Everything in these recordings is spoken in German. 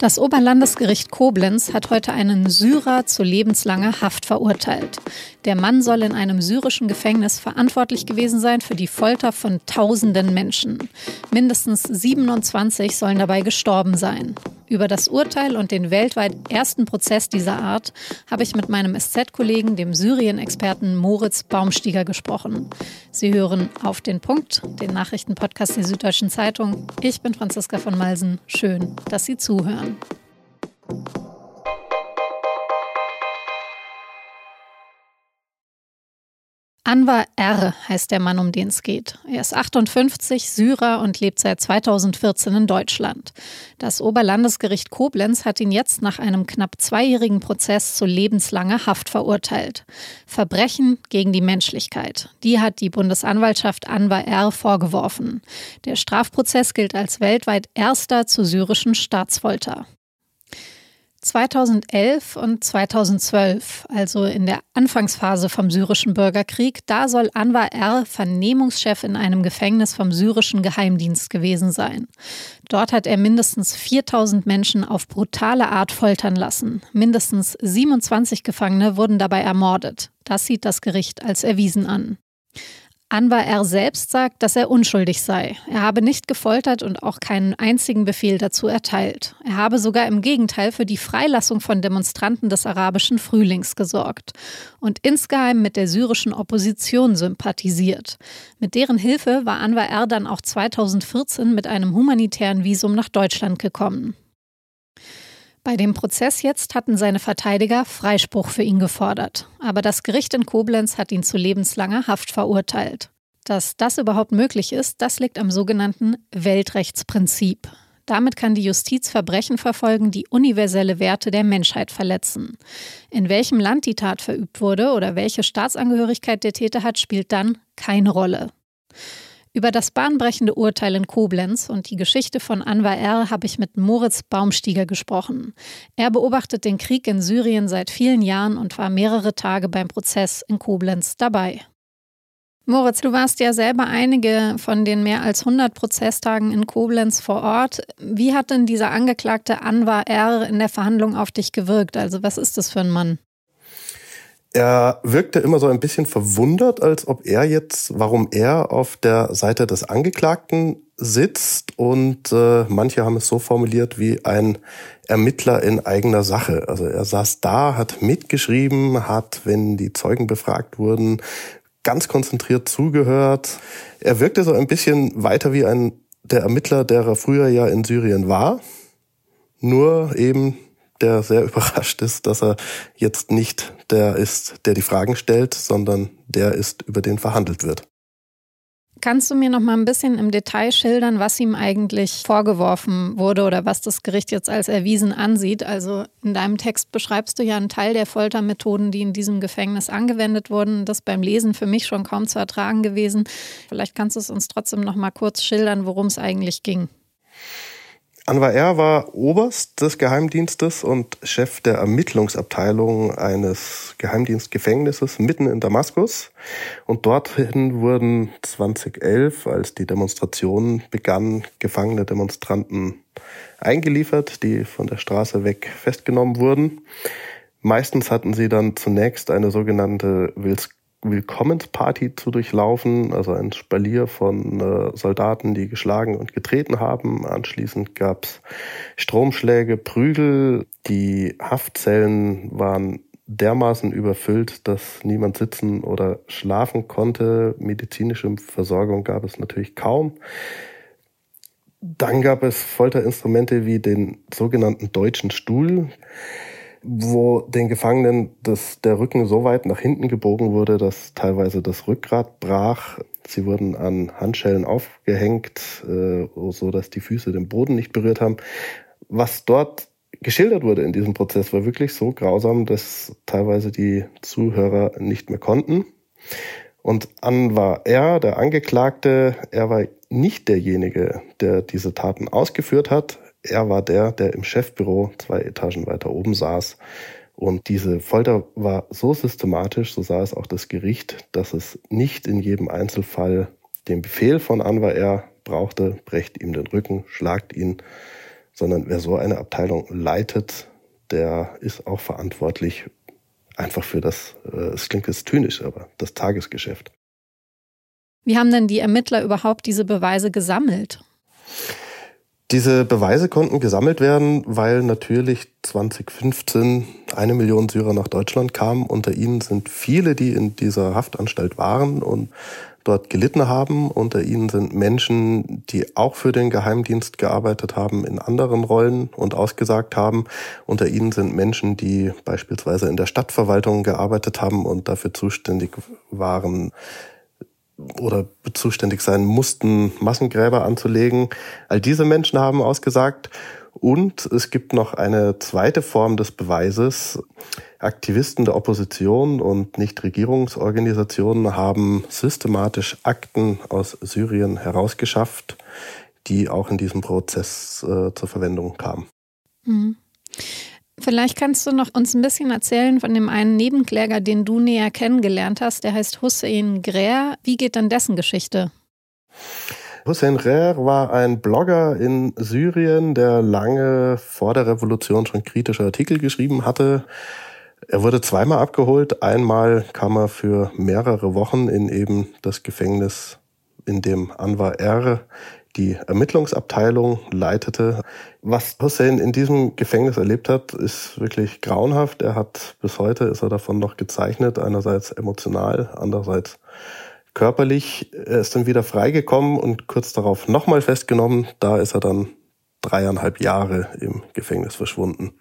Das Oberlandesgericht Koblenz hat heute einen Syrer zu lebenslanger Haft verurteilt. Der Mann soll in einem syrischen Gefängnis verantwortlich gewesen sein für die Folter von tausenden Menschen. Mindestens 27 sollen dabei gestorben sein. Über das Urteil und den weltweit ersten Prozess dieser Art habe ich mit meinem SZ-Kollegen, dem Syrien-Experten Moritz Baumstieger, gesprochen. Sie hören auf den Punkt, den Nachrichtenpodcast der Süddeutschen Zeitung. Ich bin Franziska von Malsen. Schön, dass Sie zuhören. Anwar R. heißt der Mann, um den es geht. Er ist 58, Syrer und lebt seit 2014 in Deutschland. Das Oberlandesgericht Koblenz hat ihn jetzt nach einem knapp zweijährigen Prozess zu lebenslanger Haft verurteilt. Verbrechen gegen die Menschlichkeit. Die hat die Bundesanwaltschaft Anwar R. vorgeworfen. Der Strafprozess gilt als weltweit erster zu syrischen Staatsfolter. 2011 und 2012, also in der Anfangsphase vom syrischen Bürgerkrieg, da soll Anwar R. Vernehmungschef in einem Gefängnis vom syrischen Geheimdienst gewesen sein. Dort hat er mindestens 4000 Menschen auf brutale Art foltern lassen. Mindestens 27 Gefangene wurden dabei ermordet. Das sieht das Gericht als erwiesen an. Anwar R. selbst sagt, dass er unschuldig sei. Er habe nicht gefoltert und auch keinen einzigen Befehl dazu erteilt. Er habe sogar im Gegenteil für die Freilassung von Demonstranten des arabischen Frühlings gesorgt und insgeheim mit der syrischen Opposition sympathisiert. Mit deren Hilfe war Anwar R. dann auch 2014 mit einem humanitären Visum nach Deutschland gekommen. Bei dem Prozess jetzt hatten seine Verteidiger Freispruch für ihn gefordert. Aber das Gericht in Koblenz hat ihn zu lebenslanger Haft verurteilt. Dass das überhaupt möglich ist, das liegt am sogenannten Weltrechtsprinzip. Damit kann die Justiz Verbrechen verfolgen, die universelle Werte der Menschheit verletzen. In welchem Land die Tat verübt wurde oder welche Staatsangehörigkeit der Täter hat, spielt dann keine Rolle. Über das bahnbrechende Urteil in Koblenz und die Geschichte von Anwar R. habe ich mit Moritz Baumstieger gesprochen. Er beobachtet den Krieg in Syrien seit vielen Jahren und war mehrere Tage beim Prozess in Koblenz dabei. Moritz, du warst ja selber einige von den mehr als 100 Prozesstagen in Koblenz vor Ort. Wie hat denn dieser Angeklagte Anwar R. in der Verhandlung auf dich gewirkt? Also was ist das für ein Mann? Er wirkte immer so ein bisschen verwundert, als ob er jetzt, warum er auf der Seite des Angeklagten sitzt und äh, manche haben es so formuliert wie ein Ermittler in eigener Sache. Also er saß da, hat mitgeschrieben, hat, wenn die Zeugen befragt wurden, ganz konzentriert zugehört. Er wirkte so ein bisschen weiter wie ein der Ermittler, der er früher ja in Syrien war, nur eben der sehr überrascht ist, dass er jetzt nicht der ist, der die Fragen stellt, sondern der ist, über den verhandelt wird. Kannst du mir noch mal ein bisschen im Detail schildern, was ihm eigentlich vorgeworfen wurde oder was das Gericht jetzt als erwiesen ansieht? Also in deinem Text beschreibst du ja einen Teil der Foltermethoden, die in diesem Gefängnis angewendet wurden. Das beim Lesen für mich schon kaum zu ertragen gewesen. Vielleicht kannst du es uns trotzdem noch mal kurz schildern, worum es eigentlich ging. Anwar R. war Oberst des Geheimdienstes und Chef der Ermittlungsabteilung eines Geheimdienstgefängnisses mitten in Damaskus. Und dorthin wurden 2011, als die Demonstration begann, gefangene Demonstranten eingeliefert, die von der Straße weg festgenommen wurden. Meistens hatten sie dann zunächst eine sogenannte Willkommensparty zu durchlaufen, also ein Spalier von äh, Soldaten, die geschlagen und getreten haben. Anschließend gab's Stromschläge, Prügel. Die Haftzellen waren dermaßen überfüllt, dass niemand sitzen oder schlafen konnte. Medizinische Versorgung gab es natürlich kaum. Dann gab es Folterinstrumente wie den sogenannten deutschen Stuhl wo den Gefangenen das, der Rücken so weit nach hinten gebogen wurde, dass teilweise das Rückgrat brach. Sie wurden an Handschellen aufgehängt, äh, so dass die Füße den Boden nicht berührt haben. Was dort geschildert wurde in diesem Prozess, war wirklich so grausam, dass teilweise die Zuhörer nicht mehr konnten. Und an war er, der Angeklagte, er war nicht derjenige, der diese Taten ausgeführt hat. Er war der, der im Chefbüro zwei Etagen weiter oben saß. Und diese Folter war so systematisch, so sah es auch das Gericht, dass es nicht in jedem Einzelfall den Befehl von Anwar R. brauchte, brecht ihm den Rücken, schlagt ihn, sondern wer so eine Abteilung leitet, der ist auch verantwortlich einfach für das, äh, es klingt jetzt zynisch, aber das Tagesgeschäft. Wie haben denn die Ermittler überhaupt diese Beweise gesammelt? Diese Beweise konnten gesammelt werden, weil natürlich 2015 eine Million Syrer nach Deutschland kamen. Unter ihnen sind viele, die in dieser Haftanstalt waren und dort gelitten haben. Unter ihnen sind Menschen, die auch für den Geheimdienst gearbeitet haben, in anderen Rollen und ausgesagt haben. Unter ihnen sind Menschen, die beispielsweise in der Stadtverwaltung gearbeitet haben und dafür zuständig waren, oder zuständig sein mussten, Massengräber anzulegen. All diese Menschen haben ausgesagt. Und es gibt noch eine zweite Form des Beweises. Aktivisten der Opposition und Nichtregierungsorganisationen haben systematisch Akten aus Syrien herausgeschafft, die auch in diesem Prozess äh, zur Verwendung kamen. Mhm. Vielleicht kannst du noch uns ein bisschen erzählen von dem einen Nebenkläger, den du näher kennengelernt hast. Der heißt Hussein Grer. Wie geht dann dessen Geschichte? Hussein Grer war ein Blogger in Syrien, der lange vor der Revolution schon kritische Artikel geschrieben hatte. Er wurde zweimal abgeholt. Einmal kam er für mehrere Wochen in eben das Gefängnis, in dem Anwar R die Ermittlungsabteilung leitete. Was Hussein in diesem Gefängnis erlebt hat, ist wirklich grauenhaft. Er hat bis heute ist er davon noch gezeichnet, einerseits emotional, andererseits körperlich. Er ist dann wieder freigekommen und kurz darauf nochmal festgenommen. Da ist er dann dreieinhalb Jahre im Gefängnis verschwunden.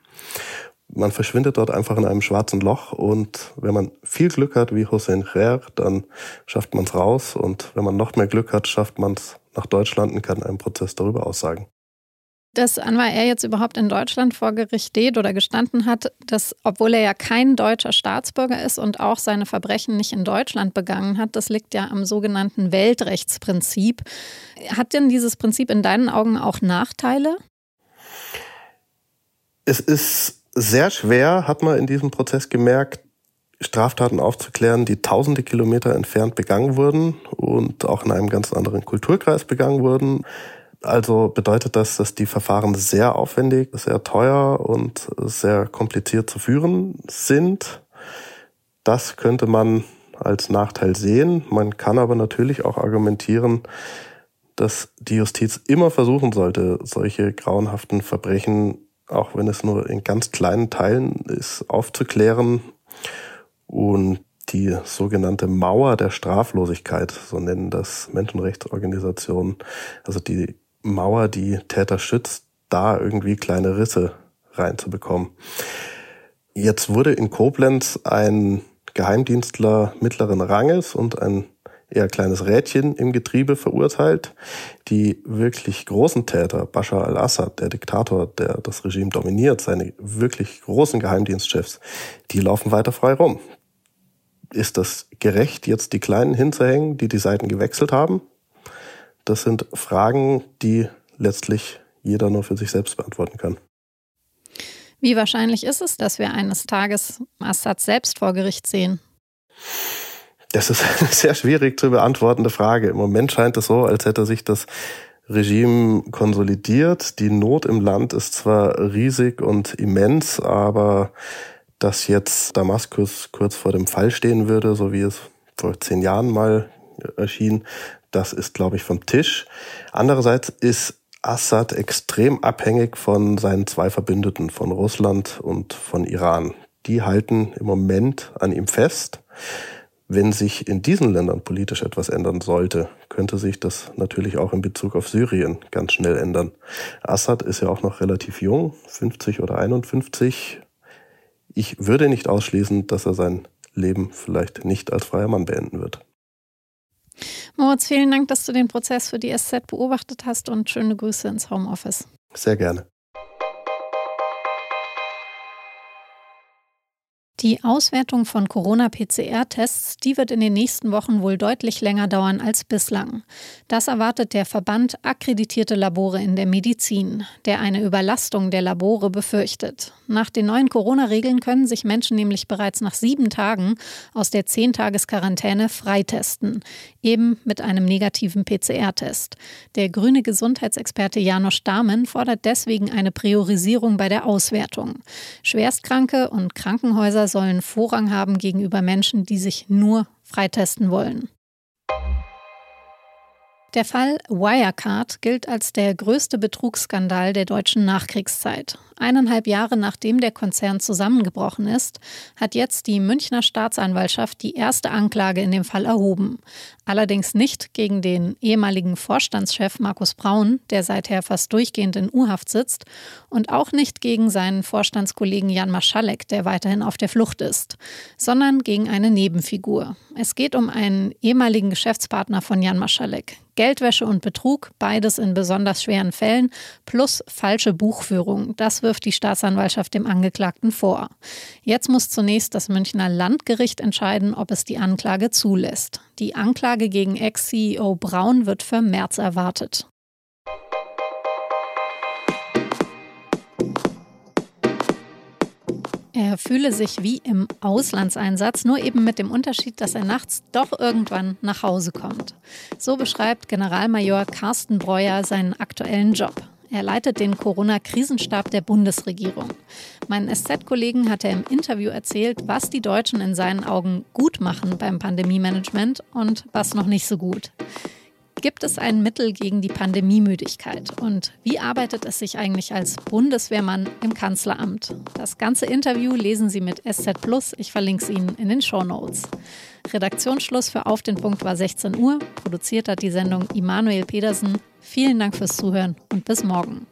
Man verschwindet dort einfach in einem schwarzen Loch und wenn man viel Glück hat wie Hussein Kher, dann schafft man es raus und wenn man noch mehr Glück hat, schafft man es nach Deutschland und kann einen Prozess darüber aussagen. Dass Anwar er jetzt überhaupt in Deutschland vor Gericht steht oder gestanden hat, dass, obwohl er ja kein deutscher Staatsbürger ist und auch seine Verbrechen nicht in Deutschland begangen hat, das liegt ja am sogenannten Weltrechtsprinzip. Hat denn dieses Prinzip in deinen Augen auch Nachteile? Es ist sehr schwer, hat man in diesem Prozess gemerkt, Straftaten aufzuklären, die tausende Kilometer entfernt begangen wurden und auch in einem ganz anderen Kulturkreis begangen wurden. Also bedeutet das, dass die Verfahren sehr aufwendig, sehr teuer und sehr kompliziert zu führen sind. Das könnte man als Nachteil sehen. Man kann aber natürlich auch argumentieren, dass die Justiz immer versuchen sollte, solche grauenhaften Verbrechen, auch wenn es nur in ganz kleinen Teilen ist, aufzuklären und die sogenannte Mauer der Straflosigkeit, so nennen das Menschenrechtsorganisationen, also die Mauer, die Täter schützt, da irgendwie kleine Risse reinzubekommen. Jetzt wurde in Koblenz ein Geheimdienstler mittleren Ranges und ein eher kleines Rädchen im Getriebe verurteilt. Die wirklich großen Täter, Bashar al-Assad, der Diktator, der das Regime dominiert, seine wirklich großen Geheimdienstchefs, die laufen weiter frei rum ist das gerecht, jetzt die Kleinen hinzuhängen, die die Seiten gewechselt haben? Das sind Fragen, die letztlich jeder nur für sich selbst beantworten kann. Wie wahrscheinlich ist es, dass wir eines Tages Assad selbst vor Gericht sehen? Das ist eine sehr schwierig zu beantwortende Frage. Im Moment scheint es so, als hätte sich das Regime konsolidiert. Die Not im Land ist zwar riesig und immens, aber dass jetzt Damaskus kurz vor dem Fall stehen würde, so wie es vor zehn Jahren mal erschien, das ist, glaube ich, vom Tisch. Andererseits ist Assad extrem abhängig von seinen zwei Verbündeten, von Russland und von Iran. Die halten im Moment an ihm fest. Wenn sich in diesen Ländern politisch etwas ändern sollte, könnte sich das natürlich auch in Bezug auf Syrien ganz schnell ändern. Assad ist ja auch noch relativ jung, 50 oder 51, ich würde nicht ausschließen, dass er sein Leben vielleicht nicht als freier Mann beenden wird. Moritz, vielen Dank, dass du den Prozess für die SZ beobachtet hast und schöne Grüße ins Homeoffice. Sehr gerne. Die Auswertung von Corona-PCR-Tests, die wird in den nächsten Wochen wohl deutlich länger dauern als bislang. Das erwartet der Verband Akkreditierte Labore in der Medizin, der eine Überlastung der Labore befürchtet. Nach den neuen Corona-Regeln können sich Menschen nämlich bereits nach sieben Tagen aus der Zehn-Tages-Quarantäne freitesten, eben mit einem negativen PCR-Test. Der grüne Gesundheitsexperte Janosch Dahmen fordert deswegen eine Priorisierung bei der Auswertung. Schwerstkranke und Krankenhäuser sollen Vorrang haben gegenüber Menschen, die sich nur freitesten wollen. Der Fall Wirecard gilt als der größte Betrugsskandal der deutschen Nachkriegszeit. Eineinhalb Jahre nachdem der Konzern zusammengebrochen ist, hat jetzt die Münchner Staatsanwaltschaft die erste Anklage in dem Fall erhoben. Allerdings nicht gegen den ehemaligen Vorstandschef Markus Braun, der seither fast durchgehend in U-Haft sitzt, und auch nicht gegen seinen Vorstandskollegen Jan Maschalek, der weiterhin auf der Flucht ist, sondern gegen eine Nebenfigur. Es geht um einen ehemaligen Geschäftspartner von Jan Maschalek. Geldwäsche und Betrug, beides in besonders schweren Fällen, plus falsche Buchführung. Das wirft die Staatsanwaltschaft dem Angeklagten vor. Jetzt muss zunächst das Münchner Landgericht entscheiden, ob es die Anklage zulässt. Die Anklage gegen Ex-CEO Braun wird für März erwartet. Er fühle sich wie im Auslandseinsatz, nur eben mit dem Unterschied, dass er nachts doch irgendwann nach Hause kommt. So beschreibt Generalmajor Carsten Breuer seinen aktuellen Job. Er leitet den Corona-Krisenstab der Bundesregierung. Meinen SZ-Kollegen hat er im Interview erzählt, was die Deutschen in seinen Augen gut machen beim Pandemie-Management und was noch nicht so gut. Gibt es ein Mittel gegen die Pandemiemüdigkeit? Und wie arbeitet es sich eigentlich als Bundeswehrmann im Kanzleramt? Das ganze Interview lesen Sie mit SZ Plus. Ich verlinke es Ihnen in den Show Notes. Redaktionsschluss für Auf den Punkt war 16 Uhr. Produziert hat die Sendung Immanuel Pedersen. Vielen Dank fürs Zuhören und bis morgen.